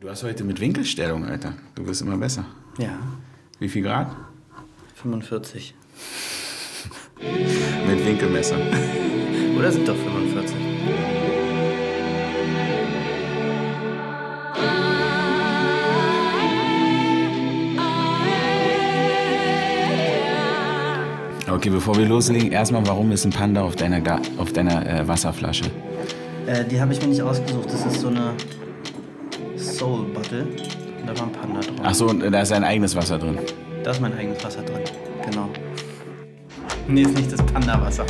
Du hast heute mit Winkelstellung, Alter. Du wirst immer besser. Ja, Wie viel Grad? 45. Mit Winkelmesser. Oder sind doch 45? Okay, bevor wir loslegen, erstmal, warum ist ein Panda auf deiner, Ga auf deiner äh, Wasserflasche? Äh, die habe ich mir nicht ausgesucht. Das ist so eine Soul Bottle. Da war ein Panda drauf. Ach so, und da ist ein eigenes Wasser drin. Da ist mein eigenes Wasser drin. Genau. Nee, ist nicht das Panda-Wasser.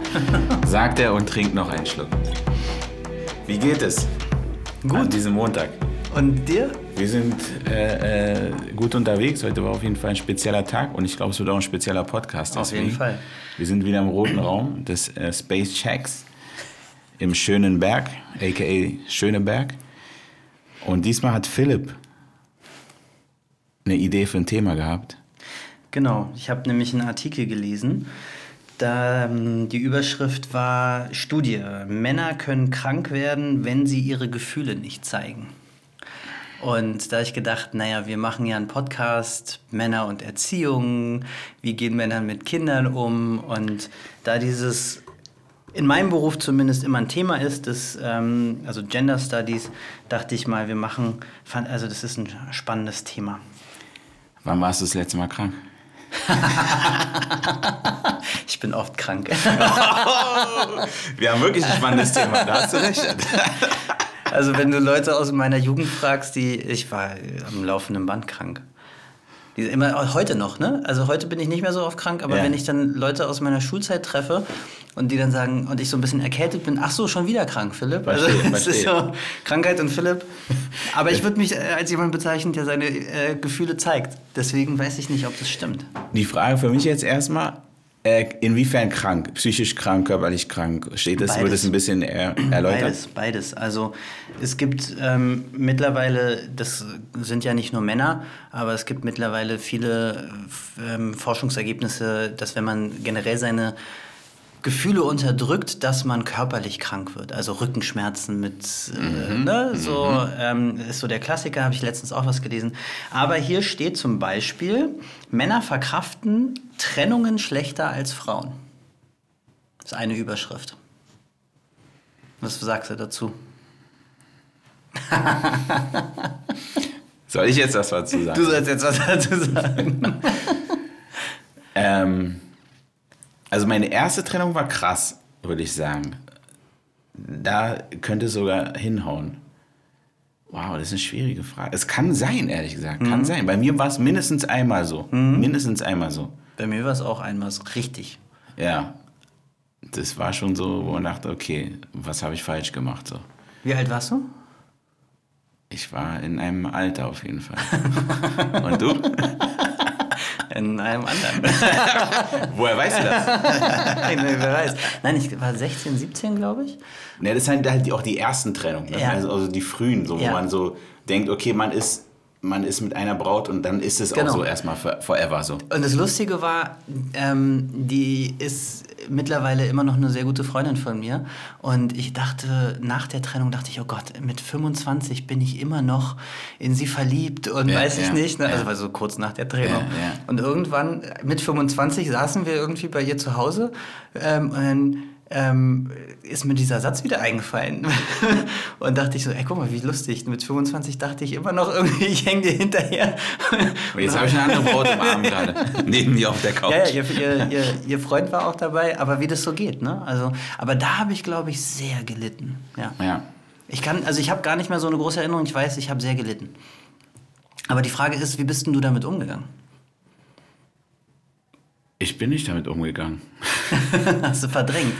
Sagt er und trinkt noch einen Schluck. Wie geht es? Gut. An diesem Montag. Und dir? Wir sind äh, äh, gut unterwegs. Heute war auf jeden Fall ein spezieller Tag und ich glaube, es wird auch ein spezieller Podcast. Auf jeden deswegen. Fall. Wir sind wieder im roten Raum des äh, Space Checks im schönen Berg, aka Schöneberg. Und diesmal hat Philipp eine Idee für ein Thema gehabt. Genau. Ich habe nämlich einen Artikel gelesen. Da, ähm, die Überschrift war Studie. Männer können krank werden, wenn sie ihre Gefühle nicht zeigen. Und da ich gedacht, naja, wir machen ja einen Podcast, Männer und Erziehung, wie gehen Männer mit Kindern um? Und da dieses in meinem Beruf zumindest immer ein Thema ist, das, ähm, also Gender Studies, dachte ich mal, wir machen, fand, also das ist ein spannendes Thema. Wann warst du das letzte Mal krank? Ich bin oft krank. Wir haben wirklich ein spannendes Thema, da hast du recht. Also wenn du Leute aus meiner Jugend fragst, die ich war am laufenden Band krank. Die, immer heute noch, ne? Also heute bin ich nicht mehr so oft krank, aber Ja. wenn ich dann Leute aus meiner Schulzeit treffe und die dann sagen und ich so ein bisschen erkältet bin, ach so, schon wieder krank, Philipp. Verstehe, also es ist so Krankheit und Philipp. Aber ich würde mich äh, als jemand bezeichnen, der seine äh, Gefühle zeigt. Deswegen weiß ich nicht, ob das stimmt. Die Frage für mich jetzt erstmal, äh, inwiefern krank? Psychisch krank, körperlich krank? Steht das, wird Beides. es ein bisschen er, erläutert? Beides, beides. Also es gibt ähm, mittlerweile, das sind ja nicht nur Männer, aber es gibt mittlerweile viele ähm, Forschungsergebnisse, dass wenn man generell seine Gefühle unterdrückt, dass man körperlich krank wird. Also Rückenschmerzen mit, äh, ne, so ähm, ist so der Klassiker, habe ich letztens auch was gelesen. Aber hier steht zum Beispiel, Männer verkraften Trennungen schlechter als Frauen. Das ist eine Überschrift. Was sagst du dazu? Soll ich jetzt was dazu sagen? Du sollst jetzt was dazu sagen. Ähm, also meine erste Trennung war krass, würde ich sagen. Da könnte es sogar hinhauen. Wow, das ist eine schwierige Frage. Es kann sein, ehrlich gesagt. Mhm. Kann sein. Bei mir war es mindestens einmal so. Mindestens einmal so. Bei mir war es auch einmal so richtig. Ja. Das war schon so, wo man dachte, okay, was habe ich falsch gemacht? So. Wie alt warst du? Ich war in einem Alter auf jeden Fall. Und du? In einem anderen. Woher weißt du das? Nein, wer weiß. Nein, ich war 16, 17, glaube ich. Ne, das sind halt die- auch die ersten Trennungen. Ne? Ja. Also, also die frühen, so, wo Ja. man so denkt, okay, man ist, man ist mit einer Braut und dann ist es Genau. auch so erstmal for, forever so. Und das Lustige war, ähm, die ist mittlerweile immer noch eine sehr gute Freundin von mir. Und ich dachte, nach der Trennung dachte ich, oh Gott, mit 25 bin ich immer noch in sie verliebt und Ja, weiß ich ja, nicht. Ne? Also ja. war so kurz nach der Trennung. Und irgendwann mit 25 saßen wir irgendwie bei ihr zu Hause ähm, und ähm, ist mir dieser Satz wieder eingefallen. und dachte ich so, ey, guck mal, wie lustig. Mit 25 dachte ich immer noch irgendwie, ich hänge dir hinterher. Und jetzt habe ich eine andere Braut im Arm gerade. Neben mir auf der Couch. Ja, ja ihr, ihr, ihr, ihr Freund war auch dabei, aber wie das so geht, ne? Also, aber da habe ich, glaube ich, sehr gelitten. Ja. ja. Ich kann, also ich habe gar nicht mehr so eine große Erinnerung, ich weiß, ich habe sehr gelitten. Aber die Frage ist, wie bist denn du damit umgegangen? Ich bin nicht damit umgegangen. Hast du verdrängt?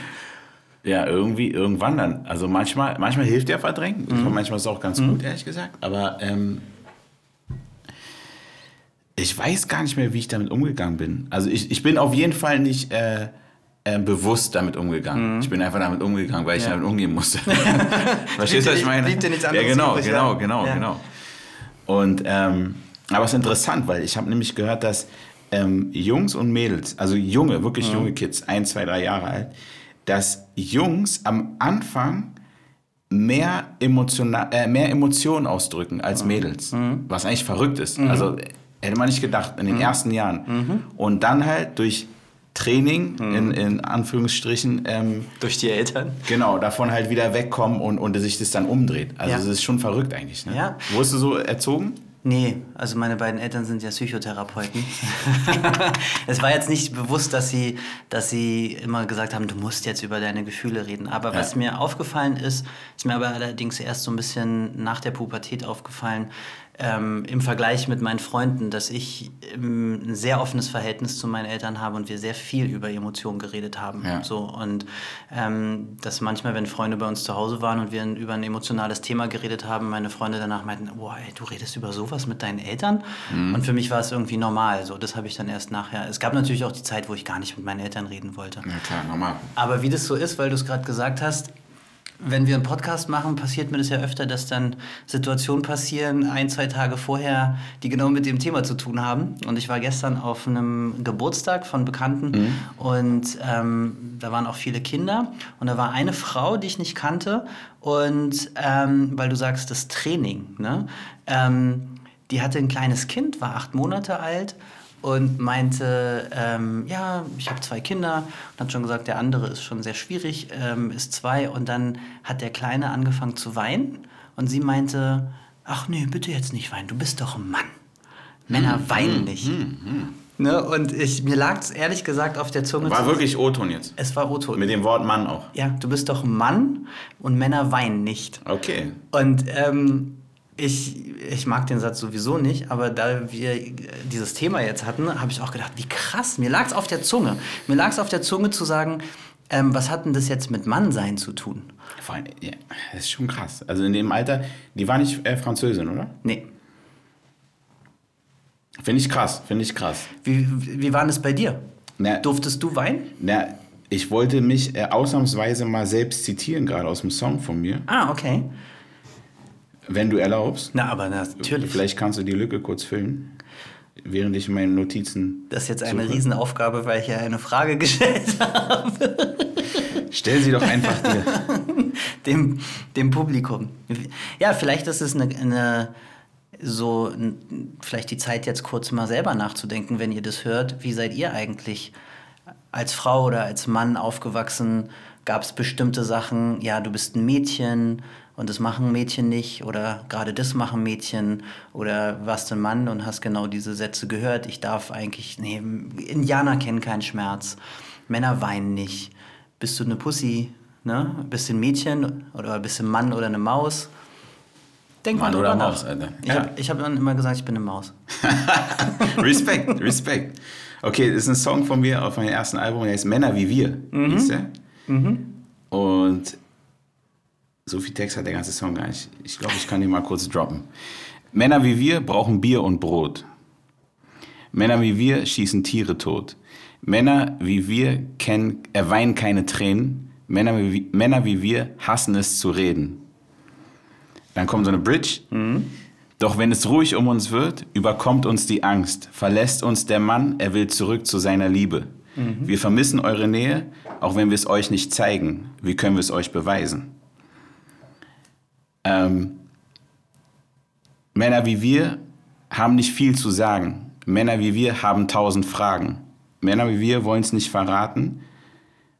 Ja, irgendwie, irgendwann dann. Also manchmal, manchmal hilft ja Verdrängen. Mhm. manchmal ist es auch ganz gut, ehrlich gesagt. Aber ähm, ich weiß gar nicht mehr, wie ich damit umgegangen bin. Also ich, ich bin auf jeden Fall nicht äh, äh, bewusst damit umgegangen. Ich bin einfach damit umgegangen, weil ich Mhm. Ja. damit umgehen musste. Verstehst du, was ich meine? blieb dir nichts ja, anderes genau, übrig, genau, ja. genau, Ja. genau. Und ähm, aber es ist interessant, weil ich habe nämlich gehört, dass ähm, Jungs und Mädels, also junge, wirklich Mhm. junge Kids, ein, zwei, drei Jahre alt, dass Jungs am Anfang mehr, emotional, äh, mehr Emotionen ausdrücken als Mädels. Was eigentlich verrückt ist. Also hätte man nicht gedacht in den ersten Jahren. Und dann halt durch Training, in, in Anführungsstrichen, ähm, Durch die Eltern. genau, davon halt wieder wegkommen und, und sich das dann umdreht. Also Ja. es ist schon verrückt eigentlich. Ne? Ja. Wurdest du so erzogen? Nee, also meine beiden Eltern sind ja Psychotherapeuten. es war jetzt nicht bewusst, dass sie, dass sie immer gesagt haben, du musst jetzt über deine Gefühle reden. Aber was Ja. mir aufgefallen ist, ist mir aber allerdings erst so ein bisschen nach der Pubertät aufgefallen, ähm, im Vergleich mit meinen Freunden, dass ich ähm, ein sehr offenes Verhältnis zu meinen Eltern habe und wir sehr viel über Emotionen geredet haben. Ja. So, und ähm, dass manchmal, wenn Freunde bei uns zu Hause waren und wir über ein emotionales Thema geredet haben, meine Freunde danach meinten, boah, ey, du redest über sowas mit deinen Eltern? Und für mich war es irgendwie normal. So, das habe ich dann erst nachher. Es gab natürlich auch die Zeit, wo ich gar nicht mit meinen Eltern reden wollte. Ja klar, normal. Aber wie das so ist, weil du es gerade gesagt hast, wenn wir einen Podcast machen, passiert mir das ja öfter, dass dann Situationen passieren, ein, zwei Tage vorher, die genau mit dem Thema zu tun haben. Und ich war gestern auf einem Geburtstag von Bekannten und ähm, da waren auch viele Kinder. Und da war eine Frau, die ich nicht kannte. Und ähm, weil du sagst, das Training, ne? Ähm, die hatte ein kleines Kind, war acht Monate alt und meinte, ähm, ja, ich habe zwei Kinder und hat schon gesagt, der andere ist schon sehr schwierig, ähm, ist zwei und dann hat der Kleine angefangen zu weinen und sie meinte, ach nee, bitte jetzt nicht weinen, du bist doch ein Mann. Männer weinen nicht. Ne? Und ich, mir lag es ehrlich gesagt auf der Zunge. War wirklich O-Ton jetzt. Es war Otto. Mit dem Wort Mann auch. Ja, du bist doch ein Mann und Männer weinen nicht. Okay. Und ähm, ich, ich mag den Satz sowieso nicht, aber da wir dieses Thema jetzt hatten, habe ich auch gedacht, wie krass, mir lag es auf der Zunge. Mir lag es auf der Zunge zu sagen, ähm, was hat denn das jetzt mit Mannsein zu tun? Vor allem, ja, das ist schon krass. Also in dem Alter, die war nicht äh, Französin, oder? Nee. Finde ich krass, finde ich krass. Wie, wie war das bei dir? Na, Durftest du weinen? na, ich wollte mich äh, ausnahmsweise mal selbst zitieren, gerade aus dem Song von mir, Ah, okay. Wenn du erlaubst. Na, aber natürlich. Vielleicht kannst du die Lücke kurz füllen, während ich meine Notizen. Das ist jetzt eine suche. Riesenaufgabe, weil ich ja eine Frage gestellt habe. Stell sie doch einfach dir. dem, dem Publikum. Ja, vielleicht ist es eine, eine so vielleicht die Zeit jetzt kurz mal selber nachzudenken, wenn ihr das hört. Wie seid ihr eigentlich als Frau oder als Mann aufgewachsen? Gab es bestimmte Sachen? Ja, du bist ein Mädchen und das machen Mädchen nicht oder gerade das machen Mädchen oder warst du ein Mann und hast genau diese Sätze gehört. Ich darf eigentlich, nee, Indianer kennen keinen Schmerz, Männer weinen nicht. Bist du eine Pussy? Ne? Bist du ein Mädchen oder bist du ein Mann oder eine Maus? Denk Mann mal drüber nach. Maus, Alter. Ich Ja. habe hab dann immer gesagt, ich bin eine Maus. Respekt, Respekt. Okay, das ist ein Song von mir auf meinem ersten Album, der heißt Männer wie wir. hieß der. Und so viel Text hat der ganze Song gar nicht. Ich glaube, ich kann den mal kurz droppen. Männer wie wir brauchen Bier und Brot. Männer wie wir schießen Tiere tot. Männer wie wir kennen, äh, weinen keine Tränen. Männer wie, Männer wie wir hassen es zu reden. Dann kommt so eine Bridge. Doch wenn es ruhig um uns wird, überkommt uns die Angst, verlässt uns der Mann, er will zurück zu seiner Liebe. Wir vermissen eure Nähe, auch wenn wir es euch nicht zeigen. Wie können wir es euch beweisen? Ähm, Männer wie wir haben nicht viel zu sagen. Männer wie wir haben tausend Fragen. Männer wie wir wollen es nicht verraten.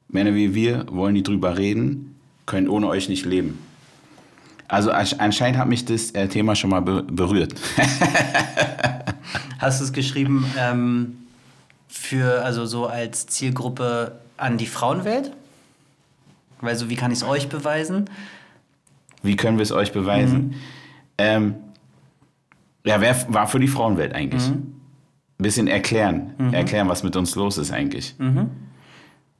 Männer wie wir wollen nie drüber reden, können ohne euch nicht leben. Also ansch- anscheinend hat mich das äh, Thema schon mal be berührt. Hast du es geschrieben ähm, für, also so als Zielgruppe an die Frauenwelt? Weil so, wie kann ich es euch beweisen? Wie können wir es euch beweisen? Ähm, ja, wer war für die Frauenwelt eigentlich? Bisschen erklären, erklären, was mit uns los ist eigentlich.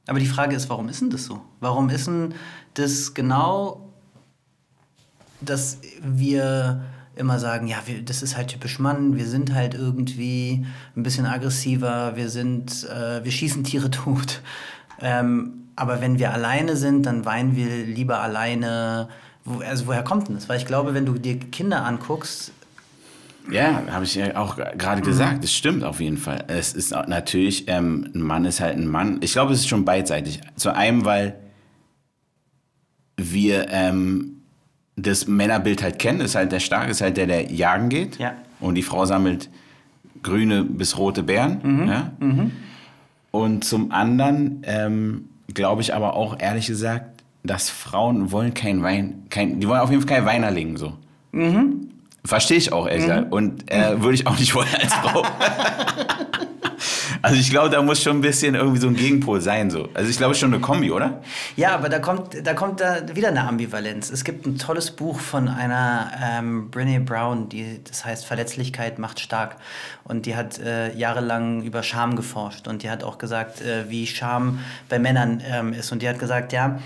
Aber die Frage ist, warum ist denn das so? Warum ist denn das genau, dass wir immer sagen, ja, wir, das ist halt typisch Mann, wir sind halt irgendwie ein bisschen aggressiver, wir sind, äh, wir schießen Tiere tot. Ähm, aber wenn wir alleine sind, dann weinen wir lieber alleine. Wo, also woher kommt denn das? Weil ich glaube, wenn du dir Kinder anguckst, Ja, habe ich ja auch gerade gesagt. Das stimmt auf jeden Fall. Es ist natürlich, ähm, ein Mann ist halt ein Mann. Ich glaube, es ist schon beidseitig. Zu einem, weil wir ähm, das Männerbild halt kennen, ist halt der Starke, ist halt der, der jagen geht. Ja. Und die Frau sammelt grüne bis rote Beeren. Mhm. Ja? Und zum anderen ähm, glaube ich aber auch ehrlich gesagt, dass Frauen wollen kein Wein, kein, die wollen auf jeden Fall kein Weinerling so. Mhm. Verstehe ich auch, ehrlich gesagt. Und äh, würde ich auch nicht wollen als Frau. also ich glaube, da muss schon ein bisschen irgendwie so ein Gegenpol sein. So. Also ich glaube schon eine Kombi, oder? Ja, aber da kommt, da kommt da wieder eine Ambivalenz. Es gibt ein tolles Buch von einer ähm, Brene Brown, die, das heißt Verletzlichkeit macht stark. Und die hat äh, jahrelang über Scham geforscht. Und die hat auch gesagt, äh, wie Scham bei Männern ähm, ist. Und die hat gesagt, ja,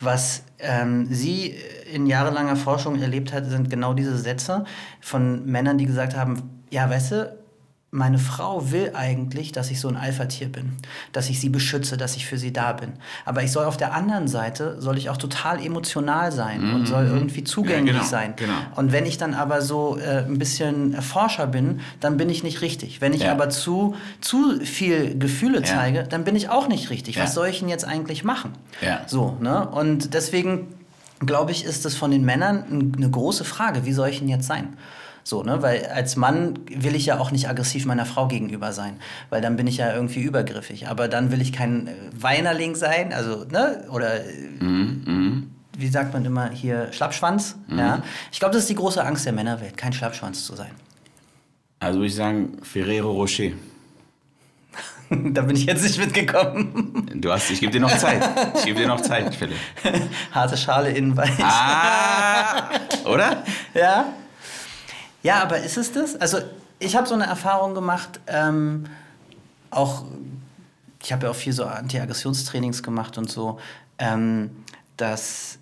was ähm, sie in jahrelanger Forschung erlebt hat, sind genau diese Sätze von Männern, die gesagt haben, ja, weißt du, meine Frau will eigentlich, dass ich so ein Alpha-Tier bin, dass ich sie beschütze, dass ich für sie da bin. Aber ich soll auf der anderen Seite, soll ich auch total emotional sein und soll irgendwie zugänglich genau, sein. genau. Und wenn ich dann aber so äh, ein bisschen Forscher bin, dann bin ich nicht richtig. Wenn ich Ja. aber zu, zu viel Gefühle zeige, dann bin ich auch nicht richtig. Ja. Was soll ich denn jetzt eigentlich machen? Ja. So, ne? Und deswegen glaube ich, ist es von den Männern ein- eine große Frage, wie soll ich denn jetzt sein? So, ne? Weil als Mann will ich ja auch nicht aggressiv meiner Frau gegenüber sein, weil dann bin ich ja irgendwie übergriffig. Aber dann will ich kein äh, Weinerling sein, also, ne? Oder äh, wie sagt man immer hier, Schlappschwanz. Ja? Ich glaube, das ist die große Angst der Männerwelt, kein Schlappschwanz zu sein. Also würde ich sagen, Ferrero Rocher. da bin ich jetzt nicht mitgekommen. Du hast, ich gebe dir noch Zeit. Ich gebe dir noch Zeit, Philipp. Harte Schale innen weich. Ah, oder? Ja. Ja, aber ist es das? Also, ich habe so eine Erfahrung gemacht, ähm, auch, ich habe ja auch viel so Anti-Aggressionstrainings gemacht und so, ähm, dass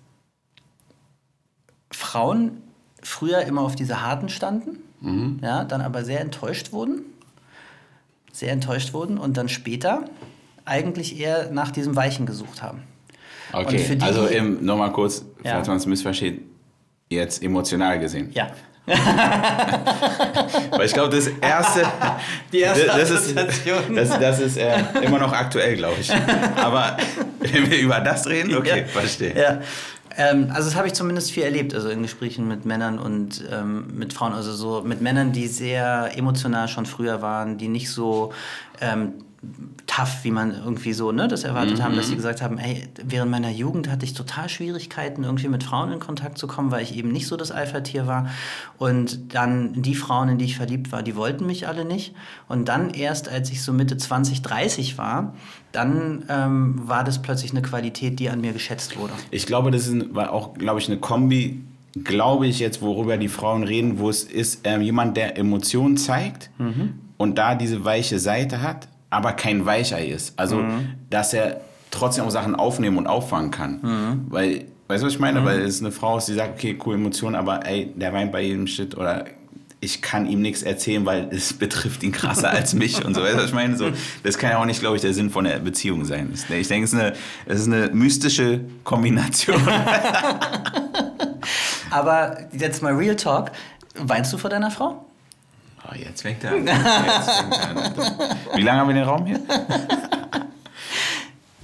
Frauen früher immer auf diese harten standen, ja, dann aber sehr enttäuscht wurden, sehr enttäuscht wurden und dann später eigentlich eher nach diesem Weichen gesucht haben. Okay, die, also nochmal kurz, Ja. falls man es missversteht, jetzt emotional gesehen. Ja. Weil ich glaube, das erste, Die erste das ist, das, das ist äh, immer noch aktuell, glaube ich. Aber wenn wir über das reden, okay, Ja. verstehe. Ja. Ähm, also das habe ich zumindest viel erlebt, also in Gesprächen mit Männern und ähm, mit Frauen, also so mit Männern, die sehr emotional schon früher waren, die nicht so ähm, tough, wie man irgendwie so ne, das erwartet haben, dass sie gesagt haben, ey, während meiner Jugend hatte ich total Schwierigkeiten, irgendwie mit Frauen in Kontakt zu kommen, weil ich eben nicht so das Alpha-Tier war. Und dann die Frauen, in die ich verliebt war, die wollten mich alle nicht. Und dann erst, als ich so Mitte 20, 30 war, dann ähm, war das plötzlich eine Qualität, die an mir geschätzt wurde. Ich glaube, das ist auch, glaube ich, eine Kombi, glaube ich jetzt, worüber die Frauen reden, wo es ist, ähm, jemand, der Emotionen zeigt und da diese weiche Seite hat, aber kein Weichei ist. Also, dass er trotzdem auch Sachen aufnehmen und auffangen kann. Weil, weißt du, was ich meine? Weil es eine Frau ist, die sagt, okay, cool Emotionen, aber ey, der weint bei jedem Shit oder ich kann ihm nichts erzählen, weil es betrifft ihn krasser als mich und so. Weißt du, was ich meine? So, das kann ja auch nicht, glaube ich, der Sinn von der Beziehung sein. Ich denke, es ist eine, es ist eine mystische Kombination. Aber jetzt mal Real Talk. Weinst du vor deiner Frau? Oh, jetzt fängt er an. Jetzt fängt er an. Wie lange haben wir den Raum hier?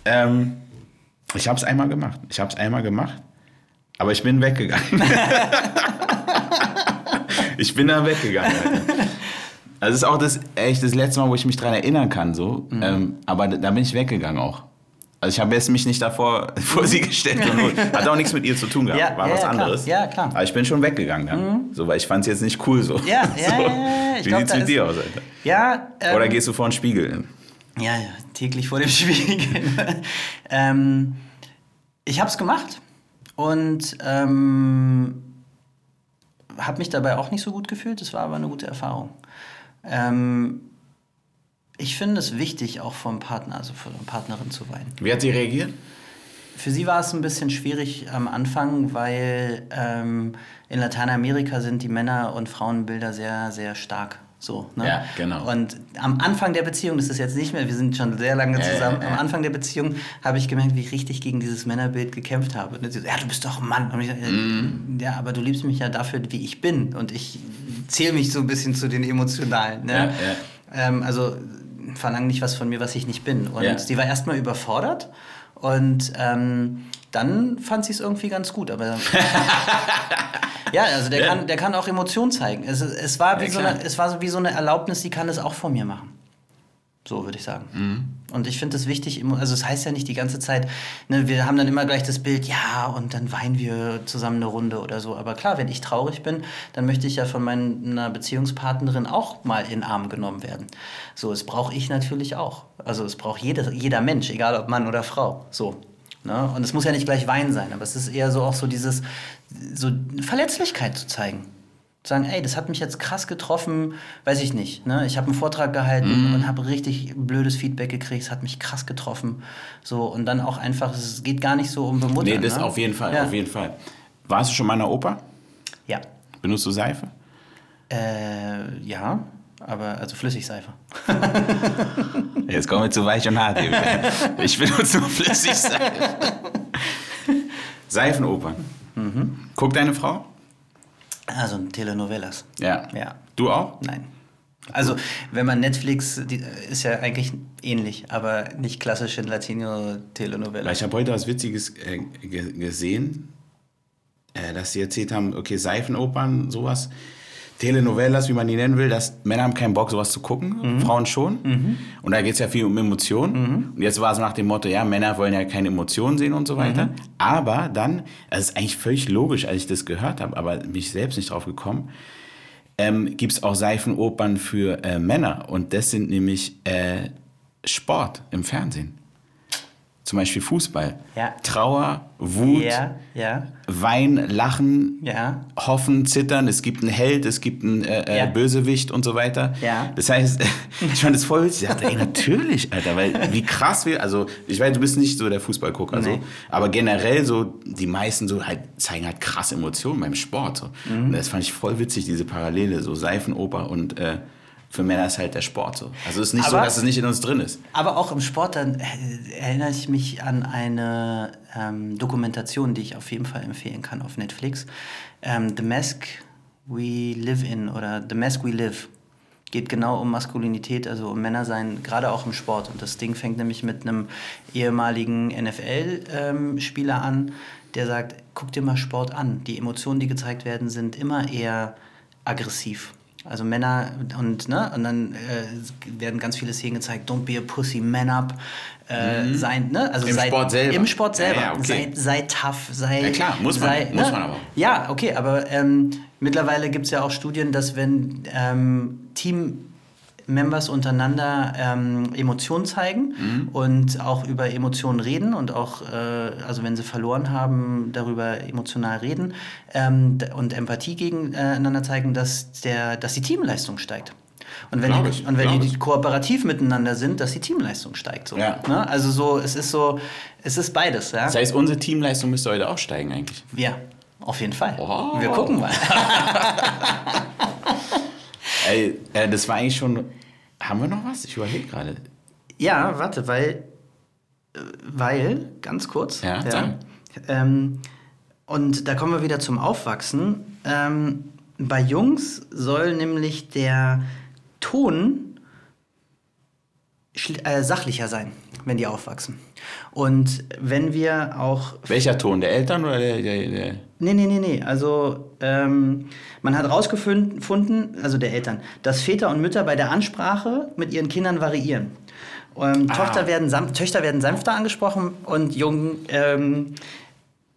ähm, ich habe es einmal gemacht. Ich habe es einmal gemacht. Aber ich bin weggegangen. ich bin da weggegangen. Alter. Also das ist auch das, echt das letzte Mal, wo ich mich daran erinnern kann. So. Mhm. Ähm, aber da bin ich weggegangen auch. Also ich habe jetzt mich nicht davor vor sie gestellt. Und, hat auch nichts mit ihr zu tun gehabt. Ja, War ja, was ja, klar. anderes. Ja, klar. Aber ich bin schon weggegangen dann. So, weil ich fand es jetzt nicht cool so. Ja, ja, so. ja, ja, ich Wie sieht's da mit dir aus, Alter? Ja. Ähm, Oder gehst du vor den Spiegel? Ja, ja, täglich vor dem Spiegel. ähm, ich habe es gemacht und ähm, habe mich dabei auch nicht so gut gefühlt. Es war aber eine gute Erfahrung. Ähm, ich finde es wichtig, auch vom Partner, also von der Partnerin zu weinen. Wie hat sie reagiert? Für sie war es ein bisschen schwierig am Anfang, weil ähm, in Lateinamerika sind die Männer- und Frauenbilder sehr, sehr stark. So, ne? Ja, genau. Und am Anfang der Beziehung, das ist jetzt nicht mehr, wir sind schon sehr lange zusammen, ja, ja. am Anfang der Beziehung habe ich gemerkt, wie ich richtig gegen dieses Männerbild gekämpft habe. Und sie so, ja, du bist doch ein Mann. Ich, äh, Mhm. Ja, aber du liebst mich ja dafür, wie ich bin. Und ich zähle mich so ein bisschen zu den Emotionalen. Ne? Ja, ja. Ähm, also verlang nicht was von mir, was ich nicht bin. Und Ja. sie war erstmal überfordert und ähm, dann fand sie es irgendwie ganz gut. Aber ja, also der, Ja. Kann, der kann auch Emotionen zeigen. Es, es, war wie Ja, so eine, es war so wie so eine Erlaubnis, die kann es auch von mir machen. So würde ich sagen. Mhm. Und ich finde es wichtig, also es heißt ja nicht die ganze Zeit, ne, wir haben dann immer gleich das Bild, ja, und dann weinen wir zusammen eine Runde oder so. Aber klar, wenn ich traurig bin, dann möchte ich ja von meiner Beziehungspartnerin auch mal in den Arm genommen werden. So, es brauche ich natürlich auch. Also es braucht jeder, jeder Mensch, egal ob Mann oder Frau. So. Ne? Und es muss ja nicht gleich weinen sein, aber es ist eher so auch so dieses, so Verletzlichkeit zu zeigen sagen, ey, das hat mich jetzt krass getroffen, weiß ich nicht. Ne? Ich habe einen Vortrag gehalten und habe richtig blödes Feedback gekriegt, es hat mich krass getroffen. So, und dann auch einfach, es geht gar nicht so um Bemuttern. Nee, das ne? auf jeden Fall, Ja. auf jeden Fall. Warst du schon mal in der Oper? Ja. Benutzt du Seife? Äh, ja, aber also Flüssigseife. Jetzt kommen wir zu weich und hart. Ich benutze nur Flüssigseife. Seifenopern. Mhm. Guckt deine Frau? Also Telenovelas. Ja. Ja. Du auch? Nein. Also, wenn man Netflix, die, ist ja eigentlich ähnlich, aber nicht klassische Weil Latino-Telenovela. ich habe heute was Witziges äh, ge gesehen, äh, dass sie erzählt haben, okay, Seifenopern, sowas, Telenovelas, wie man die nennen will, dass Männer haben keinen Bock, sowas zu gucken, Frauen schon. Und da geht es ja viel um Emotionen. Und jetzt war es nach dem Motto, ja, Männer wollen ja keine Emotionen sehen und so weiter. Aber dann, das ist eigentlich völlig logisch, als ich das gehört habe, aber bin ich selbst nicht drauf gekommen, ähm, gibt es auch Seifenopern für äh, Männer. Und das sind nämlich äh, Sport im Fernsehen. Zum Beispiel Fußball. Ja. Trauer, Wut, Ja, ja, Wein, Lachen. Hoffen, Zittern. Es gibt einen Held, es gibt einen äh, äh. Bösewicht und so weiter. Ja. Das heißt, ich fand das voll witzig. Ich dachte, ey, natürlich, Alter, weil wie krass wir, also ich weiß, du bist nicht so der Fußballgucker, so, Nee. aber generell so, die meisten so halt zeigen halt krasse Emotionen beim Sport. So. Mhm. Und das fand ich voll witzig, diese Parallele, so Seifenoper und äh, für Männer ist halt der Sport so. Also es ist nicht so, Aber- dass es nicht in uns drin ist. Aber auch im Sport, dann äh, erinnere ich mich an eine ähm, Dokumentation, die ich auf jeden Fall empfehlen kann auf Netflix. Ähm, The Mask We Live In oder The Mask We Live. Geht genau um Maskulinität, also um Männersein, gerade auch im Sport. Und das Ding fängt nämlich mit einem ehemaligen NFL-Spieler an, der sagt, guck dir mal Sport an. Die Emotionen, die gezeigt werden, sind immer eher aggressiv. Also Männer und ne und dann äh, werden ganz viele Szenen gezeigt. Don't be a pussy, man up. Äh, sein, ne? Also Mhm. Im sei, Sport selber. Im Sport Ja, selber. ja, okay. sei, sei tough, sei. Ja, klar, muss man, sei, muss ne? man aber. Ja, okay, aber ähm, mittlerweile gibt es ja auch Studien, dass wenn ähm, Team-Members untereinander ähm, Emotionen zeigen Mhm. und auch über Emotionen reden und auch, äh, also wenn sie verloren haben, darüber emotional reden ähm, und Empathie gegeneinander zeigen, dass, der, dass die Teamleistung steigt. Und wenn, die, ich, und wenn die kooperativ miteinander sind, dass die Teamleistung steigt. So, Ja. ne? Also so, es ist so, es ist beides. Ja, Das heißt, unsere Teamleistung müsste heute auch steigen eigentlich. ja auf jeden Fall. Oh. Wir gucken mal. Ey, äh, das war eigentlich schon. Haben wir noch was? Ich überlege gerade. Ja, warte, weil, weil, ganz kurz. Ja, sag. ähm, und da kommen wir wieder zum Aufwachsen. Ähm, bei Jungs soll nämlich der Ton äh, sachlicher sein, wenn die aufwachsen. Und wenn wir auch Welcher Ton? Der Eltern oder der. der, der Nee, nee, nee, nee. Also ähm, man hat herausgefunden, also der Eltern, dass Väter und Mütter bei der Ansprache mit ihren Kindern variieren. Ähm, Ah. Tochter werden Töchter werden sanfter angesprochen und Jungen ähm,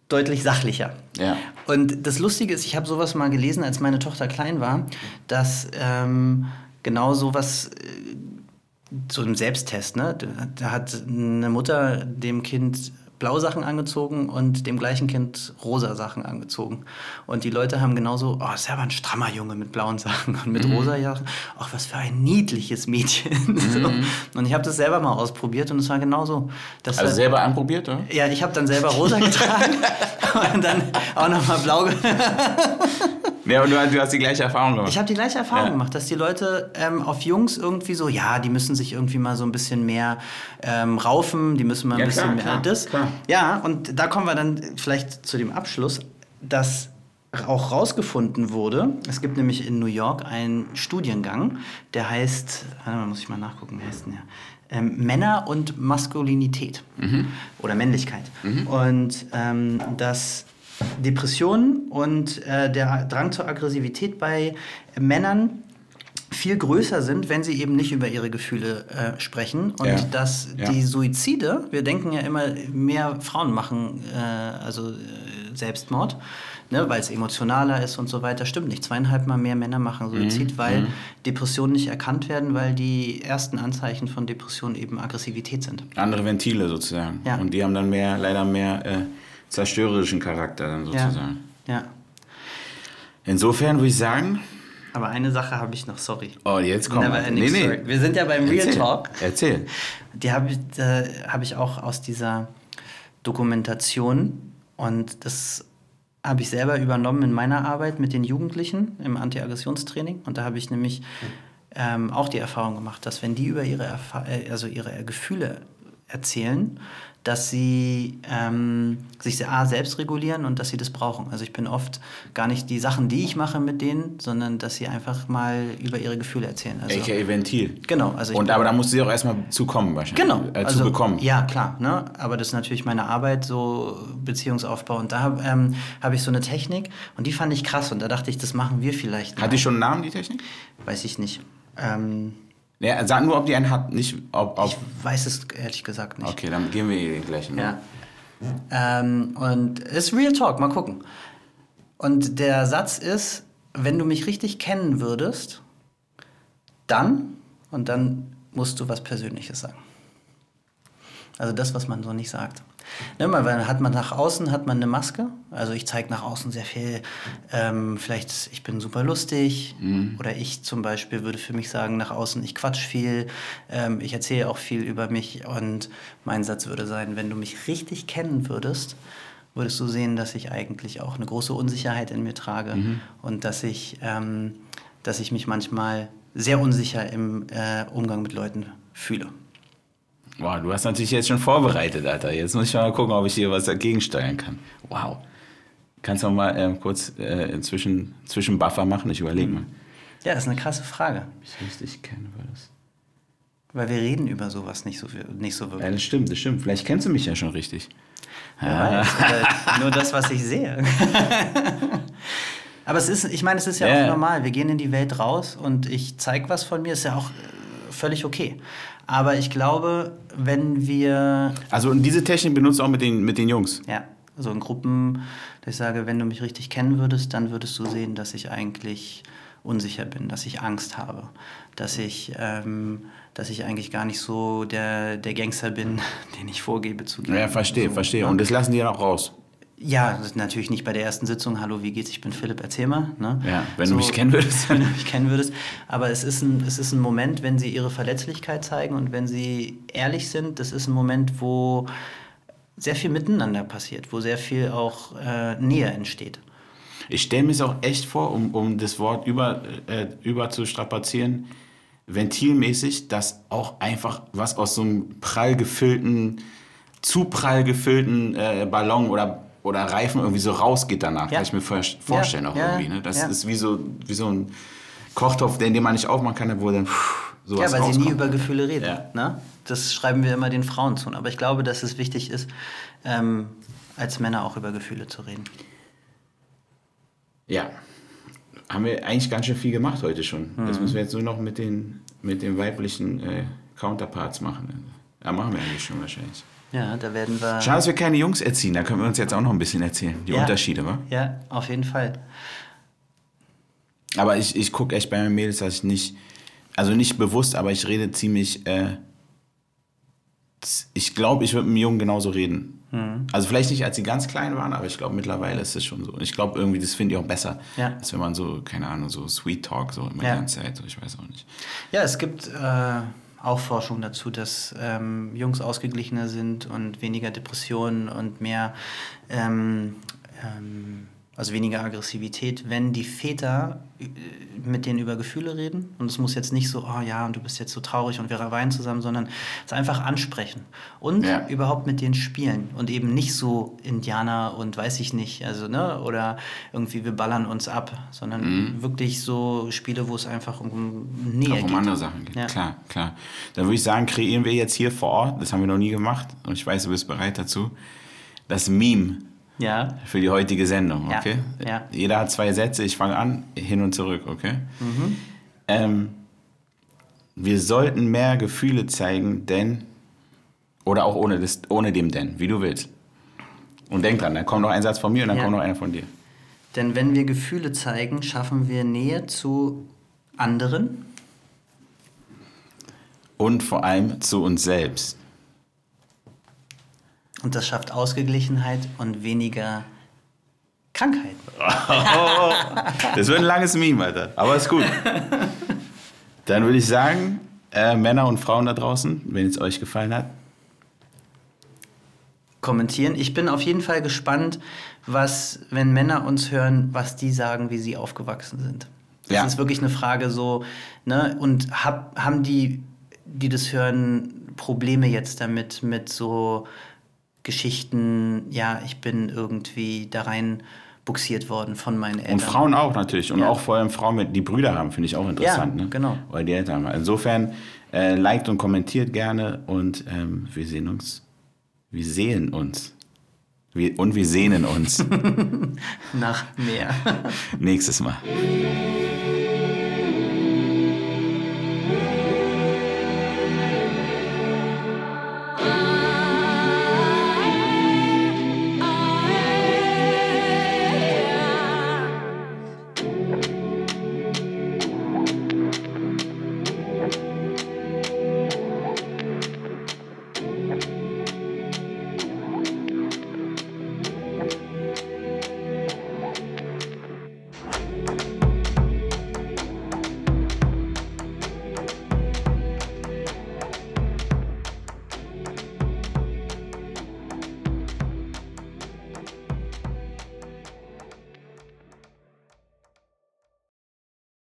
deutlich sachlicher. ja. Und das Lustige ist, ich habe sowas mal gelesen, als meine Tochter klein war, dass ähm, genau sowas, äh, so ein Selbsttest, ne? Da, hat eine Mutter dem Kind blaue Sachen angezogen und dem gleichen Kind rosa Sachen angezogen. Und die Leute haben genauso, oh, ist ja aber ein strammer Junge mit blauen Sachen und mit rosa Sachen. Ach, was für ein niedliches Mädchen. so. Und ich habe das selber mal ausprobiert und es war genauso. Das Also hat- selber anprobiert, oder? ja, ich habe dann selber rosa getragen und dann auch nochmal blau. Ja, und du, du hast die gleiche Erfahrung gemacht. Ich habe die gleiche Erfahrung Ja. gemacht, dass die Leute ähm, auf Jungs irgendwie so, ja, die müssen sich irgendwie mal so ein bisschen mehr ähm, raufen, die müssen mal ein Ja, bisschen klar, mehr klar, das. klar. Ja, und da kommen wir dann vielleicht zu dem Abschluss, dass auch rausgefunden wurde, es gibt nämlich in New York einen Studiengang, der heißt, warte mal, muss ich mal nachgucken, wie heißt denn der? Ähm, Männer und Maskulinität oder Männlichkeit. Und ähm, dass Depressionen und äh, der Drang zur Aggressivität bei Männern viel größer sind, wenn sie eben nicht über ihre Gefühle äh, sprechen. Und Ja. dass Ja. die Suizide, wir denken ja immer, mehr Frauen machen äh, also äh, Selbstmord, ne, weil es emotionaler ist und so weiter. Stimmt nicht. Zweieinhalb Mal mehr Männer machen Mhm. Suizid, weil Depressionen nicht erkannt werden, weil die ersten Anzeichen von Depressionen eben Aggressivität sind. Andere Ventile sozusagen. Ja. Und die haben dann mehr, leider mehr äh, zerstörerischen Charakter dann sozusagen. Ja. Insofern würde ich sagen, Aber eine Sache habe ich noch, sorry. oh, jetzt kommt. Never ending story. Wir sind ja beim Real Erzähl. Talk. Erzähl. Die habe ich, äh, hab ich auch aus dieser Dokumentation und das habe ich selber übernommen in meiner Arbeit mit den Jugendlichen im Anti-Aggressionstraining. Und da habe ich nämlich ähm, auch die Erfahrung gemacht, dass wenn die über ihre, Erfa äh, also ihre Gefühle erzählen, dass sie ähm, sich sehr A, selbst regulieren und dass sie das brauchen. Also ich bin oft gar nicht die Sachen, die ich mache mit denen, sondern dass sie einfach mal über ihre Gefühle erzählen. Also, AKA Ventil. Genau, also Und aber da musst du sie auch erstmal zukommen wahrscheinlich. Genau. Äh, zu bekommen. Ja, klar. Ne? Aber das ist natürlich meine Arbeit, so Beziehungsaufbau. Und da habe ähm, hab ich so eine Technik und die fand ich krass. Und da dachte ich, das machen wir vielleicht. Hat die schon einen Namen, die Technik? Weiß ich nicht. Ähm, Ja, sag nur, ob die einen hat, nicht ob. ob ich weiß es ehrlich gesagt nicht. okay, dann gehen wir ihr gleich. Ne? Ja. Ähm, und ist Real Talk, mal gucken. Und der Satz ist, wenn du mich richtig kennen würdest, dann, und dann musst du was Persönliches sagen. Also das, was man so nicht sagt. Ne, mal, weil hat man nach außen hat man eine Maske. Also ich zeige nach außen sehr viel. Ähm, vielleicht ich bin super lustig oder ich zum Beispiel würde für mich sagen nach außen ich quatsch viel. Ähm, ich erzähle auch viel über mich und mein Satz würde sein, wenn du mich richtig kennen würdest, würdest du sehen, dass ich eigentlich auch eine große Unsicherheit in mir trage und dass ich ähm, dass ich mich manchmal sehr unsicher im äh, Umgang mit Leuten fühle. Wow, du hast natürlich jetzt schon vorbereitet, Alter. Jetzt muss ich mal gucken, ob ich hier was dagegen steuern kann. Wow. Kannst du noch mal ähm, kurz äh, zwischen, Zwischenbuffer machen? Ich überlege mal. Ja, das ist eine krasse Frage. Ich richtig kennen würdest. Weil wir reden über sowas nicht so, viel, nicht so Ja, wirklich. das stimmt, das stimmt. Vielleicht kennst du mich ja schon richtig. Weiß, oder nur das, was ich sehe. Aber es ist, ich meine, es ist ja, Ja. auch normal. Wir gehen in die Welt raus und ich zeige was von mir, ist ja auch äh, völlig okay. Aber ich glaube, wenn wir, Also und diese Technik benutzt du auch mit den, mit den Jungs. ja, so in Gruppen, dass ich sage, wenn du mich richtig kennen würdest, dann würdest du sehen, dass ich eigentlich unsicher bin, dass ich Angst habe, dass ich, ähm, dass ich eigentlich gar nicht so der, der Gangster bin, den ich vorgebe zu geben. Ja, verstehe, so, verstehe. ne? Und das lassen die dann auch raus. Ja, natürlich nicht bei der ersten Sitzung. Hallo, wie geht's? Ich bin Philipp, erzähl mal. Ne? Ja, wenn du mich kennen würdest. Wenn du mich kennen würdest. Aber es ist, ein, es ist ein Moment, wenn sie ihre Verletzlichkeit zeigen und wenn sie ehrlich sind, das ist ein Moment, wo sehr viel miteinander passiert, wo sehr viel auch äh, Nähe entsteht. Ich stelle mir es auch echt vor, um, um das Wort über, äh, über zu strapazieren, ventilmäßig, dass auch einfach was aus so einem prall gefüllten, zu prall gefüllten äh, Ballon oder, oder Reifen irgendwie so rausgeht danach. Ja. Kann ich mir vor, vorstellen auch ja, irgendwie. Ne? Das ist wie so, wie so ein Kochtopf, den, den man nicht aufmachen kann, wo dann pff, sowas ja, weil sie nie rauskommt. über Gefühle reden. Ne? Das schreiben wir immer den Frauen zu. Aber ich glaube, dass es wichtig ist, ähm, als Männer auch über Gefühle zu reden. Ja. Haben wir eigentlich ganz schön viel gemacht heute schon. Das Mhm. müssen wir jetzt nur noch mit den, mit den weiblichen äh, Counterparts machen. Ja, machen wir eigentlich schon wahrscheinlich. Ja, da werden wir. Schade, dass wir keine Jungs erziehen. Da können wir uns jetzt auch noch ein bisschen erzählen. Die Ja. Unterschiede, wa? Ja, auf jeden Fall. Aber ich, ich gucke echt bei meinen Mädels, dass ich nicht, also nicht bewusst, aber ich rede ziemlich, äh, ich glaube, ich würde mit einem Jungen genauso reden. Mhm. Also vielleicht nicht, als sie ganz klein waren, aber ich glaube, mittlerweile ist es schon so. Und ich glaube irgendwie, das finde ich auch besser, Ja. als wenn man so, keine Ahnung, so Sweet Talk so immer Ja. die ganze Zeit, so, ich weiß auch nicht. Ja, es gibt äh, auch Forschung dazu, dass ähm, Jungs ausgeglichener sind und weniger Depressionen und mehr ähm, ähm, also weniger Aggressivität, wenn die Väter äh, mit denen über Gefühle reden. Und es muss jetzt nicht so, oh ja, und du bist jetzt so traurig und wir weinen zusammen, sondern es einfach ansprechen und Ja. überhaupt mit denen spielen und eben nicht so Indianer und weiß ich nicht, also ne, oder irgendwie wir ballern uns ab, sondern wirklich so Spiele, wo es einfach um Nähe Auch um geht. andere Sachen geht. Ja. Klar, klar. Dann würde ich sagen, kreieren wir jetzt hier vor Ort, das haben wir noch nie gemacht und ich weiß, du bist bereit dazu, das Meme Ja, für die heutige Sendung, Ja, okay? ja. Jeder hat zwei Sätze, ich fange an, hin und zurück, okay? Mhm. Ähm, wir sollten mehr Gefühle zeigen, denn, oder auch ohne, das, ohne dem denn, wie du willst. Und denk dran, dann kommt noch ein Satz von mir und dann Ja. kommt noch einer von dir. denn wenn wir Gefühle zeigen, schaffen wir Nähe zu anderen. Und vor allem zu uns selbst. Und das schafft Ausgeglichenheit und weniger Krankheit. Das wird ein langes Meme, Alter. Aber ist gut. Dann würde ich sagen, äh, Männer und Frauen da draußen, wenn es euch gefallen hat, Kommentieren. Ich bin auf jeden Fall gespannt, was, wenn Männer uns hören, was die sagen, wie sie aufgewachsen sind. Das Ja. ist wirklich eine Frage so, ne? Und hab, haben die, die das hören, Probleme jetzt damit, mit so Geschichten, ja, ich bin irgendwie da rein buxiert worden von meinen Eltern. Und Frauen auch natürlich. Und Ja. auch vor allem Frauen, die Brüder haben, finde ich auch interessant. Ja, ne? genau. Oder die Eltern haben. Insofern, äh, liked und kommentiert gerne und ähm, wir sehen uns. Wir sehen uns. Wir, und wir sehnen uns Nach mehr. nächstes Mal.